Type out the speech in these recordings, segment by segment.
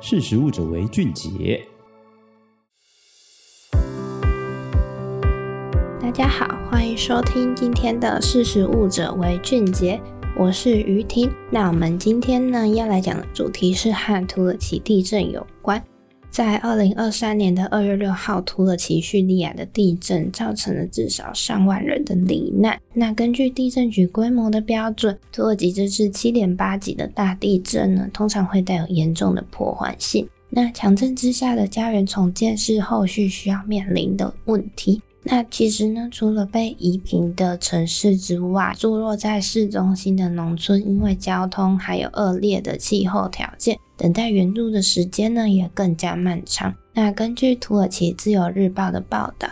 识时务者为俊杰。大家好，欢迎收听今天的识时务者为俊杰，我是于婷。那我们今天呢要来讲的主题是和土耳其地震有关。在二零二三年的二月六号，土耳其叙利亚的地震造成了至少上万人的罹难。那根据地震局规模的标准，土耳其这次七点八级的大地震呢，通常会带有严重的破坏性。那强震之下的家园重建是后续需要面临的问题。那其实呢，除了被夷平的城市之外，坐落在市中心的农村，因为交通还有恶劣的气候条件，等待援助的时间呢也更加漫长。那根据土耳其自由日报的报道，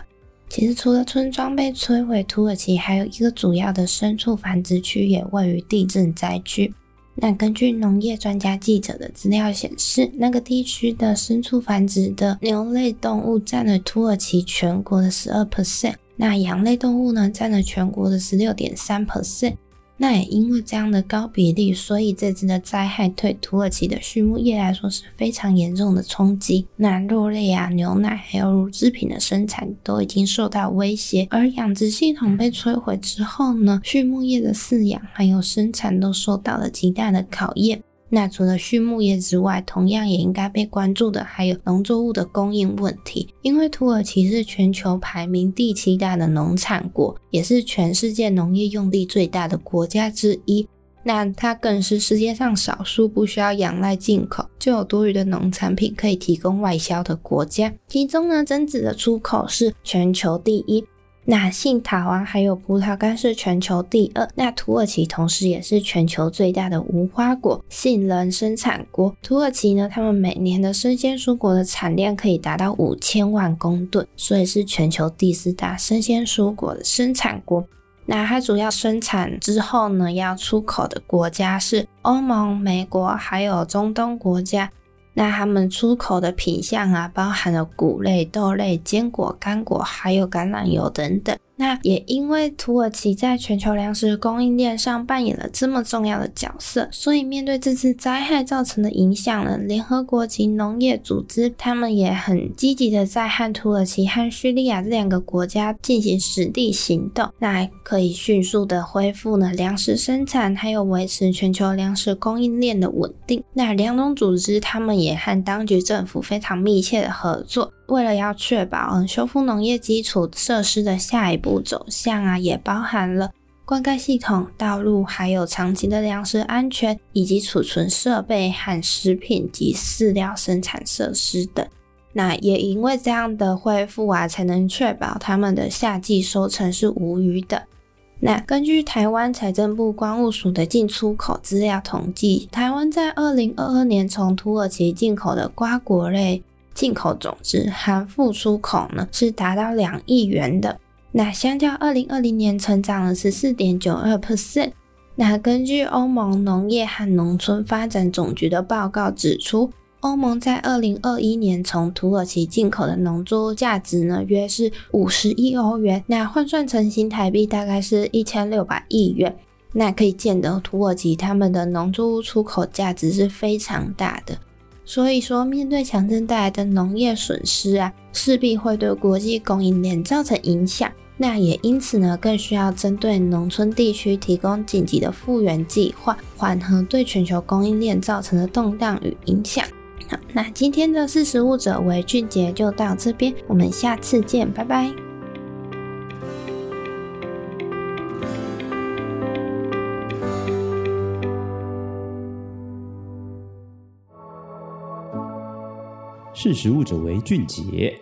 其实除了村庄被摧毁，土耳其还有一个主要的牲畜繁殖区也位于地震灾区。那根据农业专家记者的资料显示，那个地区的牲畜繁殖的牛类动物占了土耳其全国的十二 percent，那羊类动物呢占了全国的十六点三 percent。那也因为这样的高比例，所以这次的灾害对土耳其的畜牧业来说是非常严重的冲击。那肉类啊、牛奶还有乳制品的生产都已经受到威胁，而养殖系统被摧毁之后呢，畜牧业的饲养还有生产都受到了极大的考验。那除了畜牧业之外，同样也应该被关注的还有农作物的供应问题。因为土耳其是全球排名第七大的农产国，也是全世界农业用地最大的国家之一。那它更是世界上少数不需要仰赖进口就有多余的农产品可以提供外销的国家。其中呢，榛子的出口是全球第一。那杏桃啊，还有葡萄干是全球第二。那土耳其同时也是全球最大的无花果、杏仁生产国。土耳其呢，他们每年的生鲜蔬果的产量可以达到五千万公吨，所以是全球第四大生鲜蔬果的生产国。那它主要生产之后呢，要出口的国家是欧盟、美国，还有中东国家。那他们出口的品相啊，包含了谷类、豆类、坚果、干果，还有橄榄油等等。那也因为土耳其在全球粮食供应链上扮演了这么重要的角色，所以面对这次灾害造成的影响呢，联合国及农业组织他们也很积极的在和土耳其和叙利亚这两个国家进行实地行动，那可以迅速的恢复呢粮食生产，还有维持全球粮食供应链的稳定。那两种组织他们也和当局政府非常密切的合作。为了要确保嗯修复农业基础设施的下一步走向啊，也包含了灌溉系统、道路，还有长期的粮食安全，以及储存设备和食品及饲料生产设施等。那也因为这样的恢复啊，才能确保他们的夏季收成是无虞的。那根据台湾财政部关务署的进出口资料统计，台湾在二零二二年从土耳其进口的瓜果类。进口总值含附出口呢，是达到两亿元的，那相较二零二零年成长了十四点九二 percent。那根据欧盟农业和农村发展总局的报告指出，欧盟在二零二一年从土耳其进口的农作物价值呢，约是五十亿欧元，那换算成新台币大概是一千六百亿元。那可以见得土耳其他们的农作物出口价值是非常大的。所以说，面对强震带来的农业损失啊，势必会对国际供应链造成影响。那也因此呢，更需要针对农村地区提供紧急的复原计划，缓和对全球供应链造成的动荡与影响。好，那今天的识食物者为俊杰就到这边，我们下次见，拜拜。识时务者为俊杰。